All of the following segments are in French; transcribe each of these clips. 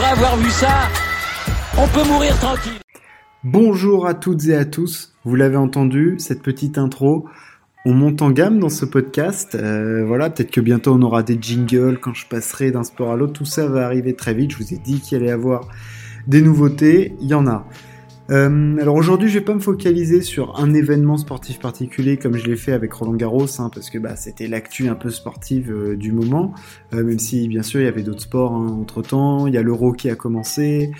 Après avoir vu ça, on peut mourir tranquille. Bonjour à toutes et à tous. Vous l'avez entendu, cette petite intro. On monte en gamme dans ce podcast. Euh, voilà, peut-être que bientôt on aura des jingles quand je passerai d'un sport à l'autre. Tout ça va arriver très vite. Je vous ai dit qu'il allait y avoir des nouveautés. Il y en a. Euh, alors aujourd'hui, je vais pas me focaliser sur un événement sportif particulier comme je l'ai fait avec Roland Garros, hein, parce que bah, c'était l'actu un peu sportive euh, du moment. Euh, même si bien sûr il y avait d'autres sports hein, entre temps. Il y a l'Euro qui a commencé.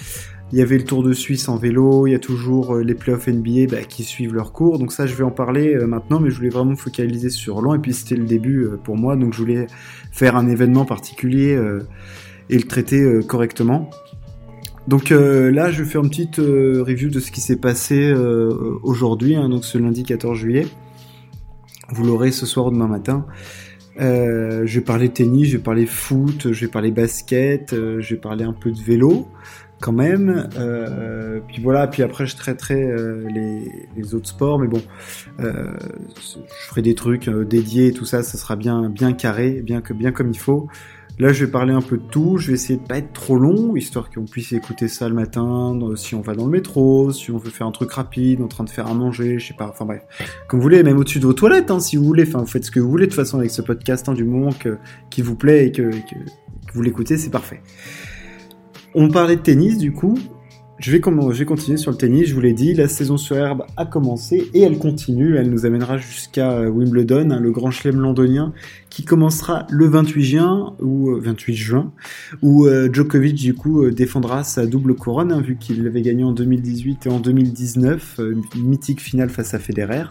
Il y avait le Tour de Suisse en vélo, il y a toujours les playoffs NBA qui suivent leur cours. Donc ça, je vais en parler maintenant, mais je voulais vraiment me focaliser sur Roland. Et puis c'était le début pour moi, donc je voulais faire un événement particulier et le traiter correctement. Donc euh, là, je vais faire une petite euh, review de ce qui s'est passé euh, aujourd'hui, hein, donc ce lundi 14 juillet. Vous l'aurez ce soir ou demain matin. je vais parler tennis, je vais parler foot, je vais parler basket, je vais parler un peu de vélo quand même. puis voilà, puis après je traiterai les, autres sports, mais bon, je ferai des trucs dédiés et tout ça, ça sera bien bien carré, bien comme il faut. Là, je vais parler un peu de tout. Je vais essayer de pas être trop long, histoire qu'on puisse écouter ça le matin, si on va dans le métro, si on veut faire un truc rapide, en train de faire à manger, je sais pas. Enfin bref, comme vous voulez, même au-dessus de vos toilettes, hein, si vous voulez. Enfin, vous faites ce que vous voulez de toute façon avec ce podcast, hein, du moment que vous plaît et que vous l'écoutez, c'est parfait. On parlait de tennis, du coup. Je vais, continuer sur le tennis, je vous l'ai dit, la saison sur herbe a commencé et elle continue, elle nous amènera jusqu'à euh, Wimbledon, hein, le grand chelem londonien, qui commencera le 28 juin, ou 28 euh, juin, où euh, Djokovic du coup défendra sa double couronne, hein, vu qu'il l'avait gagné en 2018 et en 2019, une mythique finale face à Federer.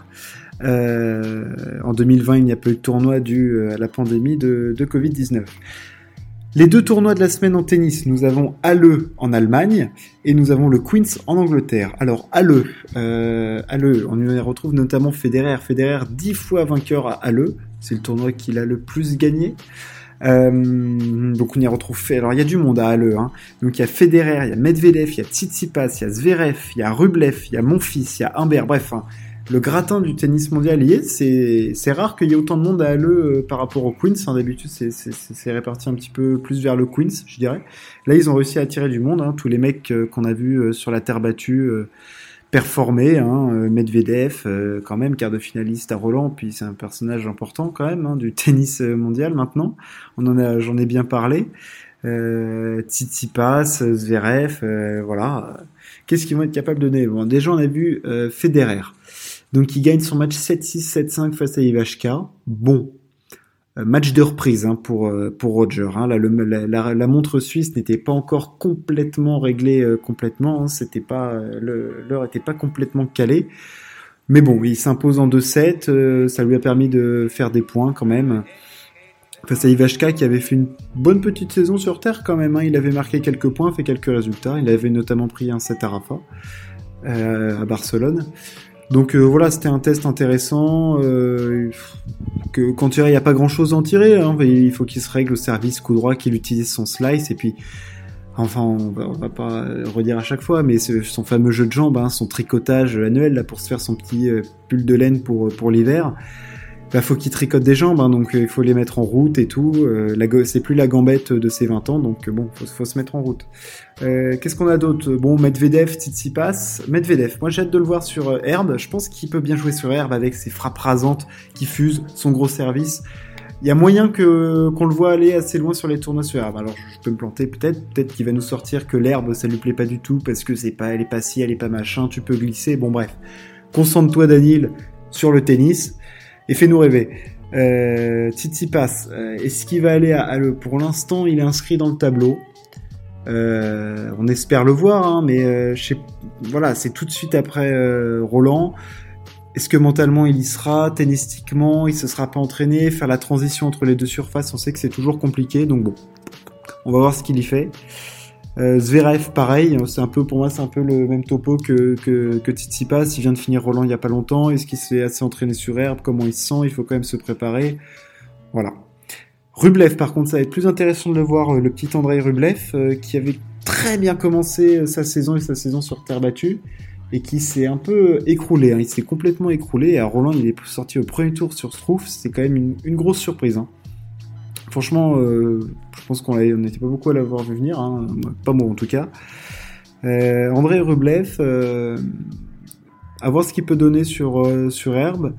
en 2020, il n'y a pas eu de tournoi dû à la pandémie de Covid-19. Les deux tournois de la semaine en tennis, nous avons Halle en Allemagne et nous avons le Queens en Angleterre. Alors Halle, euh, Halle, on y retrouve notamment Federer. Federer dix fois vainqueur à Halle, c'est le tournoi qu'il a le plus gagné. Euh, donc on y retrouve. Alors il y a du monde à Halle. Hein. Donc il y a Federer, il y a Medvedev, il y a Tsitsipas, il y a Zverev, il y a Rublev, il y a Monfils, il y a Humbert. Bref, hein, le gratin du tennis mondial y est. C'est rare qu'il y ait autant de monde à Halle euh, par rapport au Queens. Hein, D'habitude, c'est réparti un petit peu plus vers le Queens, je dirais. Là, ils ont réussi à attirer du monde. Hein, tous les mecs euh, qu'on a vus euh, sur la terre battue performer. Hein, Medvedev, quand même, quart de finaliste à Roland. Puis c'est un personnage important quand même hein, du tennis mondial maintenant. On en a, j'en ai bien parlé. Euh, Tsitsipas, Zverev, voilà. Qu'est-ce qu'ils vont être capables de donner? Bon, déjà on a vu Federer. Donc il gagne son match 7-6, 7-5 face à Ivashka. Bon, euh, match de reprise hein, pour euh, pour Roger. Hein. La, montre suisse n'était pas encore complètement réglée euh, complètement. Hein. C'était pas l'heure était pas complètement calée. Mais bon, il s'impose en 2-7. ça lui a permis de faire des points quand même. Face à Ivashka qui avait fait une bonne petite saison sur Terre quand même. Il avait marqué quelques points, fait quelques résultats. Il avait notamment pris un 7 à Rafa à Barcelone. Donc euh, voilà, c'était un test intéressant. Euh, que quand il n'y a pas grand chose à en tirer, hein, il faut qu'il se règle au service coup droit, qu'il utilise son slice et puis. Enfin, on va, va pas redire à chaque fois, mais son fameux jeu de jambes, hein, son tricotage annuel là pour se faire son petit euh, pull de laine pour pour l'hiver bah, faut qu'il tricote des jambes, hein, donc euh, il faut les mettre en route et tout. Euh, c'est plus la gambette de ses 20 ans, donc euh, bon, faut, se mettre en route. Euh, Qu'est-ce qu'on a d'autre? Bon, Medvedev, Tsitsipas. Medvedev, moi j'ai hâte de le voir sur Herbe. Je pense qu'il peut bien jouer sur Herbe avec ses frappes rasantes qui fusent, son gros service. Il y a moyen qu'on le voit aller assez loin sur les tournois sur herbe. Alors je peux me planter peut-être, peut-être qu'il va nous sortir que l'herbe ça lui plaît pas du tout parce que c'est pas, elle est pas si, elle est pas machin, tu peux glisser. Bon bref, concentre-toi Daniel sur le tennis et fais-nous rêver. Euh, Tsitsipas, euh, est-ce qu'il va aller à, le Pour l'instant, il est inscrit dans le tableau. Euh, on espère le voir, hein, mais euh, voilà, c'est tout de suite après Roland. Est-ce que mentalement il y sera, tennistiquement, il se sera pas entraîné, faire la transition entre les deux surfaces, on sait que c'est toujours compliqué, donc bon, on va voir ce qu'il y fait. Euh, Zverev, pareil, c'est un peu pour moi c'est un peu le même topo que que, que. Il vient de finir Roland il y a pas longtemps. Est-ce qu'il s'est assez entraîné sur herbe? Comment il se sent? Il faut quand même se préparer. Voilà. Rublev, par contre, ça va être plus intéressant de le voir, euh, le petit Andrei Rublev, euh, qui avait très bien commencé sa saison et sa saison sur terre battue, et qui s'est un peu écroulé. Hein. Il s'est complètement écroulé. Et à Roland, il est sorti au premier tour sur Struff. C'est quand même une, grosse surprise. Hein. Franchement, je pense qu'on n'était pas beaucoup à l'avoir vu venir, hein, pas moi en tout cas. André Rublev, à voir ce qu'il peut donner sur, sur Herbe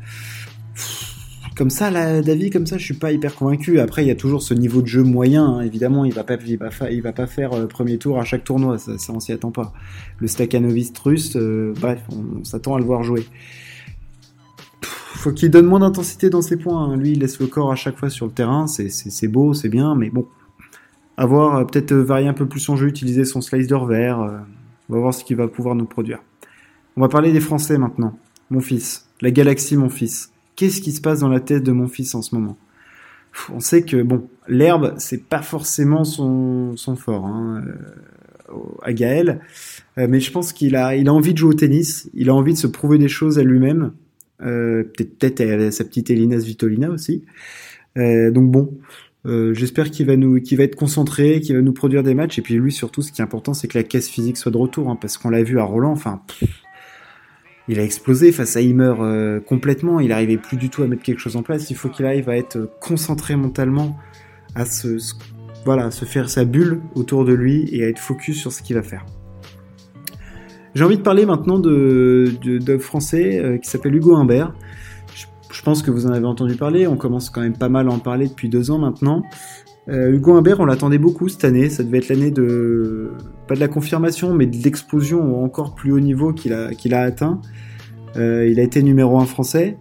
comme ça, là, David, comme ça, je suis pas hyper convaincu. Après, il y a toujours ce niveau de jeu moyen. Hein. Évidemment, il va pas, il va, pas faire euh, premier tour à chaque tournoi. Ça, ça on s'y attend pas. Le Stakhanovist russe, euh, bref, on, s'attend à le voir jouer. Faut qu'il donne moins d'intensité dans ses points. Hein. Lui, il laisse le corps à chaque fois sur le terrain. C'est beau, c'est bien, mais bon. À voir, euh, peut-être varier un peu plus son jeu, utiliser son slider vert. on va voir ce qu'il va pouvoir nous produire. On va parler des Français maintenant. Mon fils. La galaxie, mon fils qu'est-ce qui se passe dans la tête de mon fils en ce moment? On sait que bon, l'herbe, c'est pas forcément son, son fort hein, euh, à Gaël, euh, mais je pense qu'il a, il a envie de jouer au tennis, il a envie de se prouver des choses à lui-même, euh, peut-être à sa petite Elina Svitolina aussi. donc bon, j'espère qu'il va être concentré, qu'il va nous produire des matchs. Et puis lui surtout, ce qui est important, c'est que la caisse physique soit de retour, hein, parce qu'on l'a vu à Roland. Enfin, il a explosé face à euh, complètement. Il n'arrivait plus du tout à mettre quelque chose en place. Il faut qu'il arrive à être concentré mentalement, à se, voilà, se faire sa bulle autour de lui et à être focus sur ce qu'il va faire. J'ai envie de parler maintenant de, français euh, qui s'appelle Hugo Humbert. Je, pense que vous en avez entendu parler. On commence quand même pas mal à en parler depuis deux ans maintenant. Euh, Hugo Humbert, on l'attendait beaucoup cette année. Ça devait être l'année de pas de la confirmation, mais de l'explosion encore plus haut niveau qu'il a qu'il a atteint. Euh, il a été numéro un français.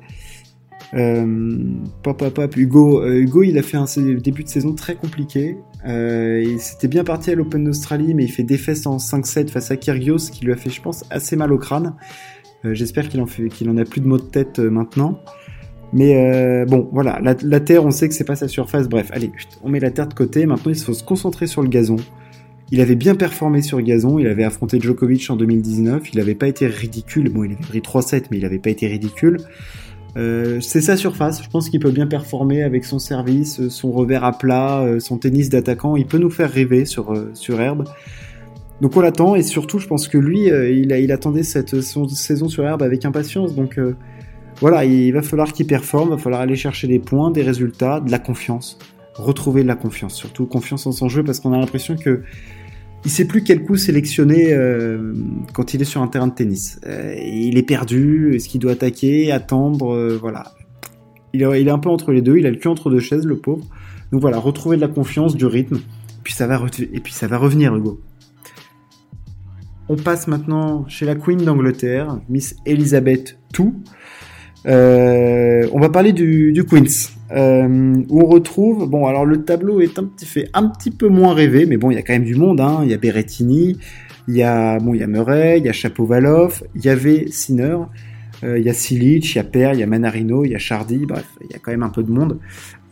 Euh, pop, pop, Hugo, Hugo, il a fait un début de saison très compliqué. Euh, il s'était bien parti à l'Open d'Australie, mais il fait des fesses en 5-7 face à Kyrgios, qui lui a fait, je pense, assez mal au crâne. Euh, j'espère qu'il en, a plus de maux de tête maintenant. Mais euh, bon, voilà, la, la, terre, on sait que c'est pas sa surface. Bref, allez, on met la terre de côté. Maintenant, il faut se concentrer sur le gazon. Il avait bien performé sur gazon. Il avait affronté Djokovic en 2019. Il n'avait pas été ridicule. Bon, il avait pris 3-7, mais il n'avait pas été ridicule. Euh, c'est sa surface. Je pense qu'il peut bien performer avec son service, son revers à plat, euh, son tennis d'attaquant. Il peut nous faire rêver sur, euh, sur herbe. Donc on l'attend et surtout, je pense que lui, il, il attendait cette saison sur herbe avec impatience. Donc voilà, il va falloir qu'il performe, il va falloir aller chercher des points, des résultats, de la confiance. Retrouver de la confiance, surtout confiance en son jeu, parce qu'on a l'impression que il sait plus quel coup sélectionner euh, quand il est sur un terrain de tennis. Euh, il est perdu, est-ce qu'il doit attaquer, attendre, euh, voilà. Il est, un peu entre les deux, il a le cul entre deux chaises, le pauvre. Donc voilà, retrouver de la confiance, du rythme, puis ça va et puis ça va revenir, Hugo. On passe maintenant chez la Queen d'Angleterre, Miss Elizabeth II. On va parler du Queens, euh, on retrouve, bon alors le tableau est un petit fait un petit peu moins rêvé, mais bon il y a quand même du monde, hein. il y a Berrettini, il y a bon il y a Murray, il y a Chapovalov, il y avait Sinner, euh, il y a Silic, il y a Per, il y a Manarino, il y a Chardy, bref il y a quand même un peu de monde.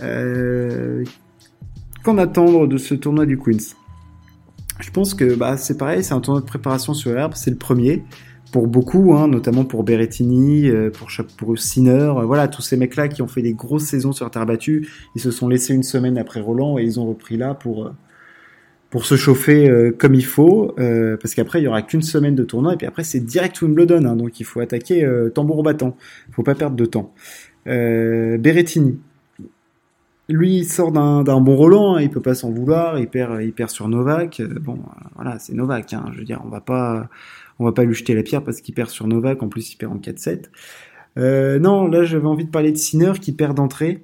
Euh, Qu'en attendre de ce tournoi du Queens Je pense que bah, c'est pareil, c'est un tournoi de préparation sur herbe, c'est le premier pour beaucoup, hein, notamment pour Berrettini, euh, pour, pour euh, voilà, tous ces mecs-là qui ont fait des grosses saisons sur terre battue, ils se sont laissés une semaine après Roland et ils ont repris là pour euh, se chauffer comme il faut, parce qu'après il y aura qu'une semaine de tournoi et puis après c'est direct Wimbledon, hein, donc il faut attaquer tambour battant, il faut pas perdre de temps. Berrettini, lui il sort d'un bon Roland, hein, il peut pas s'en vouloir, il perd il perd sur Novak, bon voilà c'est Novak, hein, je veux dire on va pas on va pas lui jeter la pierre parce qu'il perd sur Novak, en plus il perd en 4-7. Euh, non, là j'avais envie de parler de Sinner qui perd d'entrée.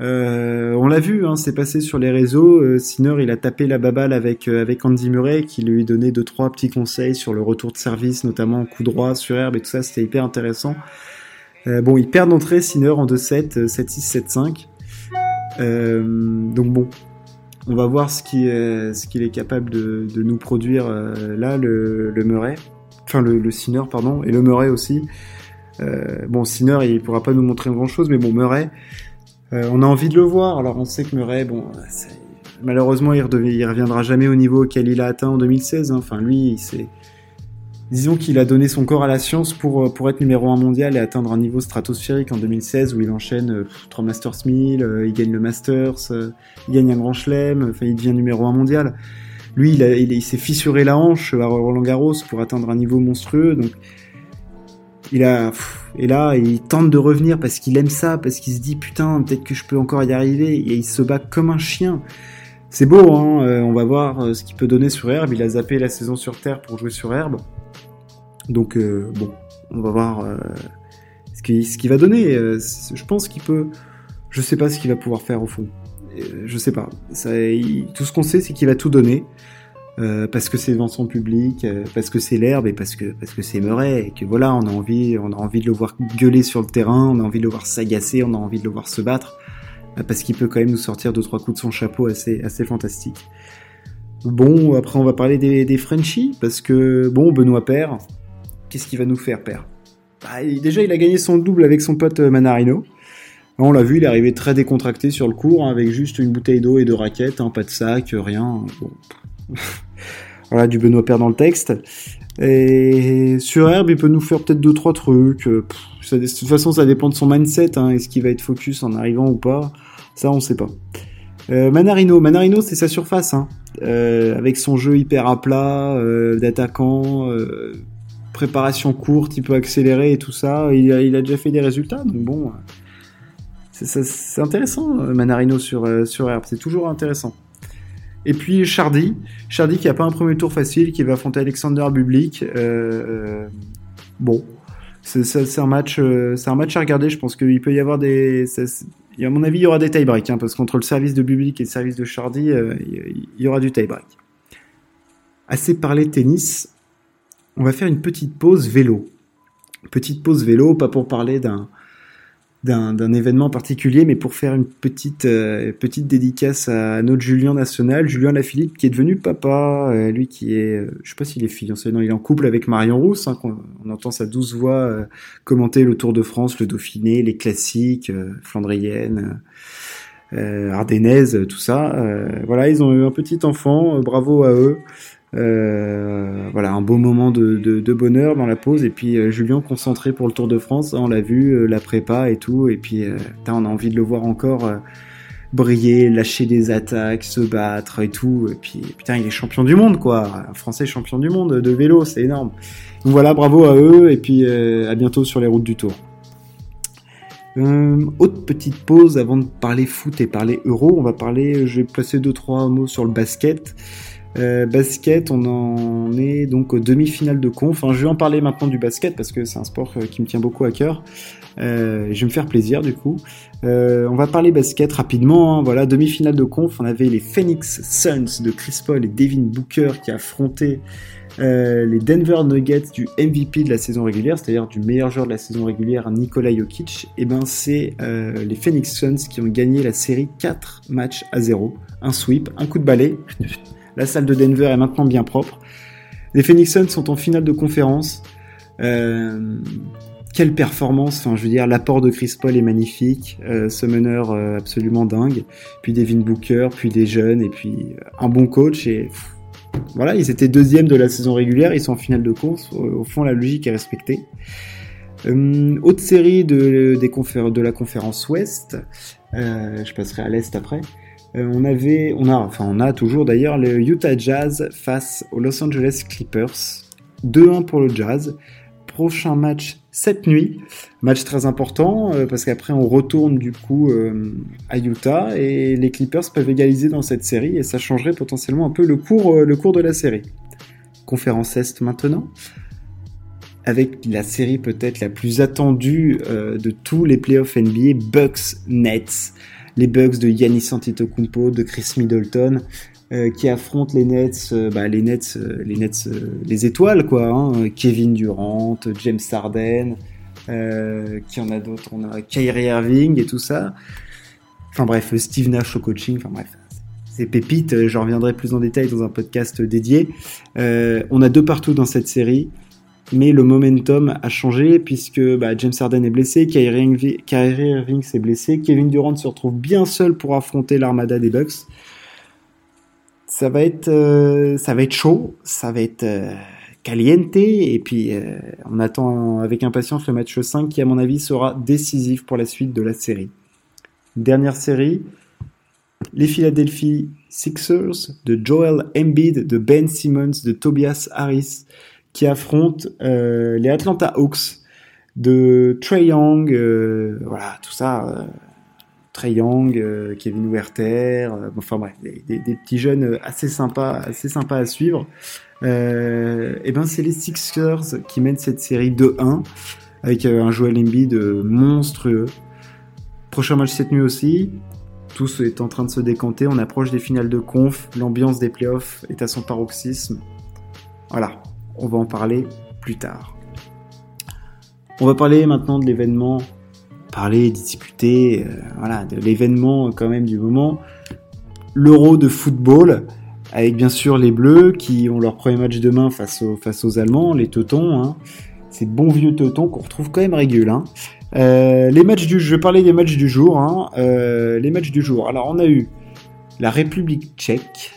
Euh, on l'a vu, hein, c'est passé sur les réseaux. Euh, Sinner, il a tapé la baballe avec euh, avec Andy Murray, qui lui donnait deux trois petits conseils sur le retour de service, notamment coup droit sur herbe et tout ça. C'était hyper intéressant. bon, il perd d'entrée Sinner en 2-7, 7-6, 7-5. donc bon, on va voir ce qu'il ce qu'il est capable de, de nous produire là, le, le Murray enfin le, le Sinner pardon, et le Murray aussi. Euh, bon, Sinner il pourra pas nous montrer grand chose, mais bon Murray, euh, on a envie de le voir. Alors on sait que Murray, bon, malheureusement il, il reviendra jamais au niveau auquel il a atteint en 2016. Hein. Enfin lui, c'est disons qu'il a donné son corps à la science pour, pour être numéro 1 mondial et atteindre un niveau stratosphérique en 2016 où il enchaîne euh, trois Masters 1000, euh, il gagne le Masters, euh, il gagne un grand chelem, enfin il devient numéro 1 mondial. Lui, il, s'est fissuré la hanche à Roland Garros pour atteindre un niveau monstrueux. Donc, il a et là il tente de revenir parce qu'il aime ça, parce qu'il se dit putain peut-être que je peux encore y arriver et il se bat comme un chien. C'est beau, hein euh, on va voir euh, ce qu'il peut donner sur herbe. Il a zappé la saison sur terre pour jouer sur herbe. Donc euh, bon, on va voir ce qu'il va donner. je pense qu'il peut. Je sais pas ce qu'il va pouvoir faire au fond. Je sais pas. Ça, tout ce qu'on sait, c'est qu'il va tout donner. Euh, parce que c'est devant son public, euh, parce que c'est l'herbe et parce que parce que c'est Murray et que voilà, on a envie, on a envie de le voir gueuler sur le terrain, on a envie de le voir s'agacer, on a envie de le voir se battre, euh, parce qu'il peut quand même nous sortir deux trois coups de son chapeau assez assez fantastique. Bon, après on va parler des, des Frenchies parce que bon, Benoît Père, qu'est-ce qu'il va nous faire, Père bah, Déjà, il a gagné son double avec son pote Manarino. On l'a vu, il est arrivé très décontracté sur le cours, hein, avec juste une bouteille d'eau et de raquettes, hein, pas de sac, rien. Voilà, du Benoît Père dans le texte. Et sur Herbe, il peut nous faire peut-être deux trois trucs. Euh, de toute façon, ça dépend de son mindset. Hein, Est-ce qu'il va être focus en arrivant ou pas Ça, on sait pas. Euh, Manarino, Manarino, c'est sa surface, euh, avec son jeu hyper à plat, d'attaquant, préparation courte, il peut accélérer et tout ça. Il a, il a déjà fait des résultats, donc bon, c'est intéressant. Manarino sur sur Herbe, c'est toujours intéressant. Et puis Chardy, Chardy qui a pas un premier tour facile, qui va affronter Alexander Bublik. Euh, euh, bon, c'est un match, euh, un match à regarder. Je pense qu'il peut y avoir des, à mon avis, il y aura des tie-breaks, hein, parce qu'entre le service de Bublik et le service de Chardy, il y aura du tie-break. Assez parlé tennis, on va faire une petite pause vélo. Petite pause vélo, pas pour parler d'un d'un événement particulier, mais pour faire une petite, euh, petite dédicace à notre Julien national, Julien Lafilippe, qui est devenu papa, euh, lui qui est, euh, je sais pas s'il est fiancé, non, il est en couple avec Marion Rousse, hein, on, entend sa douce voix commenter le Tour de France, le Dauphiné, les classiques, flandriennes, ardennaises, tout ça. voilà, ils ont eu un petit enfant, bravo à eux. Euh, voilà, un beau moment de, bonheur dans la pause. Et puis euh, Julien concentré pour le Tour de France, on l'a vu, euh, la prépa et tout. Et puis on a envie de le voir encore briller, lâcher des attaques, se battre et tout. Et puis putain, il est champion du monde quoi. Un Français champion du monde de vélo, c'est énorme. Donc voilà, bravo à eux. Et puis à bientôt sur les routes du Tour. autre petite pause avant de parler foot et parler euro, on va parler, je vais placer deux trois mots sur le basket. Euh, basket, on en est donc aux demi-finales de conf. Je vais en parler maintenant du basket parce que c'est un sport euh, qui me tient beaucoup à cœur. Euh, je vais me faire plaisir du coup. On va parler basket rapidement. Hein. Voilà, demi-finale de conf. On avait les Phoenix Suns de Chris Paul et Devin Booker qui affrontaient les Denver Nuggets du MVP de la saison régulière, c'est-à-dire du meilleur joueur de la saison régulière, Nikola Jokic. Et eh ben c'est les Phoenix Suns qui ont gagné la série 4 matchs à 0. Un sweep, un coup de balai. La salle de Denver est maintenant bien propre. Les Phoenix Suns sont en finale de conférence. Euh, quelle performance je veux dire, l'apport de Chris Paul est magnifique. Euh, ce meneur euh, absolument dingue. Puis Devin Booker, puis des jeunes, et puis un bon coach. Et voilà, ils étaient deuxième de la saison régulière. Ils sont en finale de course. Au, fond, la logique est respectée. autre série de la conférence Ouest. je passerai à l'Est après. Euh, on avait, on a, toujours d'ailleurs le Utah Jazz face aux Los Angeles Clippers. 2-1 pour le Jazz. Prochain match cette nuit. Match très important euh, parce qu'après on retourne du coup euh, à Utah et les Clippers peuvent égaliser dans cette série et ça changerait potentiellement un peu le cours, le cours de la série. Conférence Est maintenant avec la série peut-être la plus attendue de tous les playoffs NBA, Bucks Nets les Bucks de Yannis Antetokounmpo, de Chris Middleton, euh, qui affrontent les Nets, euh, bah, les Nets, euh, les Nets, les étoiles quoi, hein, Kevin Durant, James Harden, qui en a d'autres, on a Kyrie Irving et tout ça. Enfin bref, Steve Nash au coaching, enfin bref, c'est pépites, j'en reviendrai plus en détail dans un podcast dédié. on a deux partout dans cette série mais le momentum a changé puisque bah, James Harden est blessé, Kyrie Irving, s'est blessé, Kevin Durant se retrouve bien seul pour affronter l'armada des Bucks. Ça va être, euh, ça va être chaud, ça va être euh, caliente, et puis euh, on attend avec impatience le match 5 qui à mon avis sera décisif pour la suite de la série. Dernière série, les Philadelphia Sixers de Joel Embiid, de Ben Simmons, de Tobias Harris qui affrontent euh, les Atlanta Hawks. de Trey Young, voilà, tout ça. Trey Young, Kevin Werther, enfin bref, des, petits jeunes assez sympas, assez sympas à suivre. et ben c'est les Sixers qui mènent cette série 2-1 avec un Joel Embiid monstrueux. Prochain match cette nuit aussi. Tout est en train de se décanter. On approche des finales de conf. L'ambiance des playoffs est à son paroxysme. Voilà, on va en parler plus tard. On va parler maintenant de l'événement, parler, discuter, euh, voilà, de l'événement quand même du moment. L'Euro de football, avec bien sûr les Bleus qui ont leur premier match demain face aux, face aux Allemands, les Teutons. Hein. Ces bons vieux Teutons qu'on retrouve quand même réguliers. Hein. Euh, les matchs du, je vais parler des matchs du jour. Hein. Euh, les matchs du jour. Alors on a eu la République Tchèque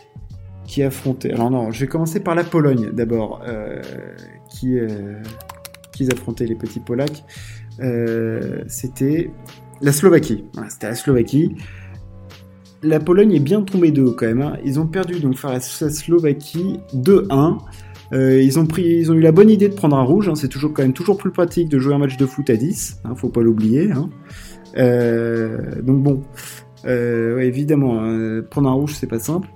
qui affrontait. Alors non, je vais commencer par la Pologne d'abord, euh, qui qui affrontait les petits Polacs. C'était la Slovaquie. C'était la Slovaquie. La Pologne est bien tombée de haut quand même. Hein. Ils ont perdu donc face à la Slovaquie 2-1. Euh, ils, ont pris, ils ont eu la bonne idée de prendre un rouge. Hein. c'est toujours quand même toujours plus pratique de jouer un match de foot à 10. Hein, faut pas l'oublier. Hein. Euh, donc bon, euh, évidemment, prendre un rouge c'est pas simple.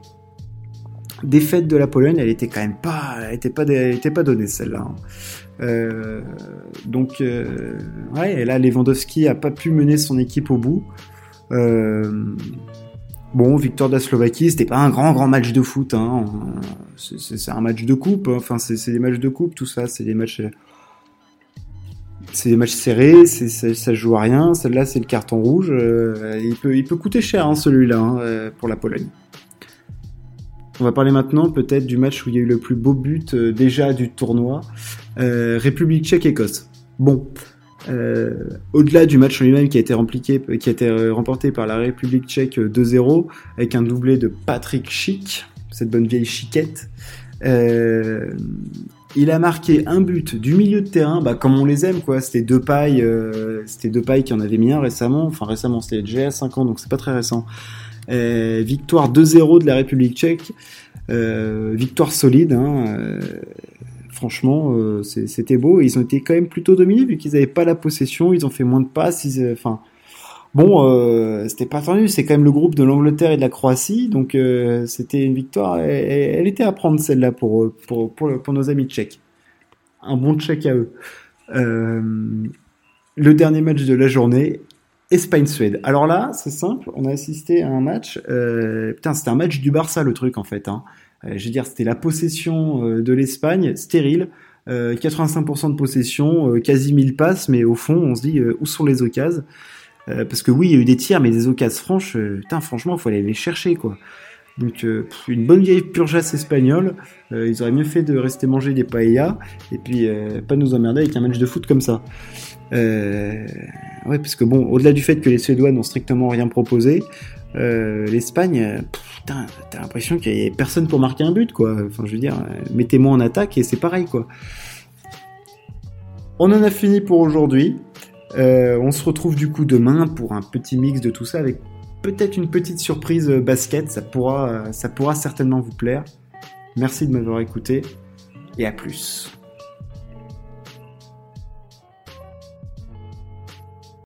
Défaite de la Pologne, elle était quand même pas, elle était pas, elle était pas donnée celle-là. donc ouais, et là Lewandowski a pas pu mener son équipe au bout. Bon, victoire de la Slovaquie, c'était pas un grand grand match de foot. Hein. C'est un match de coupe. Hein. Enfin, c'est des matchs de coupe, tout ça. C'est des matchs, c'est des matchs serrés. Ça, ça joue à rien. Celle-là, c'est le carton rouge. Euh, il peut, il peut coûter cher hein, celui-là hein, euh, pour la Pologne. On va parler maintenant peut-être du match où il y a eu le plus beau but euh, déjà du tournoi, République Tchèque-Écosse. Bon, euh, au-delà du match lui-même qui a été euh, remporté par la République tchèque 2-0 avec un doublé de Patrick Schick, cette bonne vieille chiquette. Euh, il a marqué un but du milieu de terrain, bah, comme on les aime, quoi. C'était deux pailles, c'était deux pailles qui en avaient mis un récemment. Enfin, récemment, c'était déjà à 5 ans, donc c'est pas très récent. Victoire 2-0 de la République tchèque. victoire solide, hein, franchement, euh, c'était beau. Ils ont été quand même plutôt dominés vu qu'ils n'avaient pas la possession. Ils ont fait moins de passes. enfin, bon, euh, c'était pas tendu. C'est quand même le groupe de l'Angleterre et de la Croatie, donc euh, c'était une victoire. Elle, était à prendre celle-là pour pour, pour, nos amis tchèques. Un bon tchèque à eux. le dernier match de la journée, Espagne-Suède. Alors là, c'est simple, on a assisté à un match. putain, c'était un match du Barça, le truc en fait. Hein. Euh, je veux dire, c'était la possession euh, de l'Espagne, stérile. 85% euh, de possession, quasi 1000 passes, mais au fond, on se dit où sont les occasions Parce que oui, il y a eu des tirs, mais des occasions franches, putain, franchement, il faut aller les chercher, quoi. Donc une bonne vieille purgeasse espagnole, ils auraient mieux fait de rester manger des paellas et puis pas nous emmerder avec un match de foot comme ça. ouais, parce que bon, au-delà du fait que les Suédois n'ont strictement rien proposé, euh, L'Espagne, putain, t'as l'impression qu'il y a personne pour marquer un but, quoi. Enfin, je veux dire, mettez-moi en attaque et c'est pareil, quoi. On en a fini pour aujourd'hui. Euh, on se retrouve du coup demain pour un petit mix de tout ça avec peut-être une petite surprise basket. Ça pourra, ça pourra certainement vous plaire. Merci de m'avoir écouté et à plus.